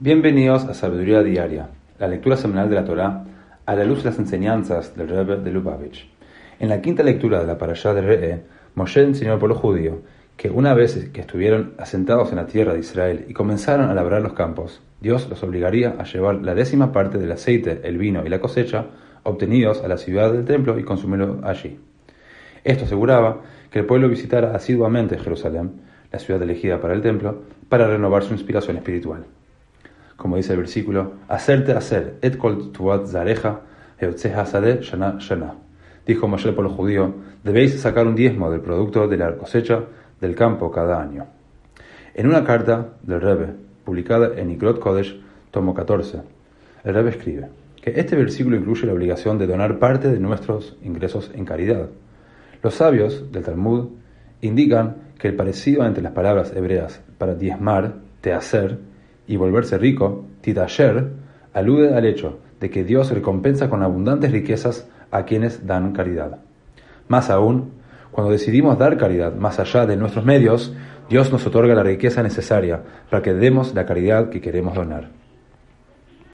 Bienvenidos a Sabiduría Diaria, la lectura semanal de la Torá a la luz de las enseñanzas del Rebbe de Lubavitch. En la quinta lectura de la parashá de Re'e, Moshe enseñó al pueblo judío que una vez que estuvieron asentados en la tierra de Israel y comenzaron a labrar los campos, Dios los obligaría a llevar la décima parte del aceite, el vino y la cosecha obtenidos a la ciudad del templo y consumirlo allí. Esto aseguraba que el pueblo visitara asiduamente Jerusalén, la ciudad elegida para el templo, para renovar su inspiración espiritual como dice el versículo, hacerte hacer, et kol tuat zareja, shana shana. Dijo Moshe por los judíos, debéis sacar un diezmo del producto de la cosecha del campo cada año. En una carta del Rebbe, publicada en Ikrot Kodesh, tomo 14, el Rebbe escribe que este versículo incluye la obligación de donar parte de nuestros ingresos en caridad. Los sabios del Talmud indican que el parecido entre las palabras hebreas para diezmar, te hacer, y volverse rico, Titayer, alude al hecho de que Dios recompensa con abundantes riquezas a quienes dan caridad. Más aún, cuando decidimos dar caridad más allá de nuestros medios, Dios nos otorga la riqueza necesaria para que demos la caridad que queremos donar.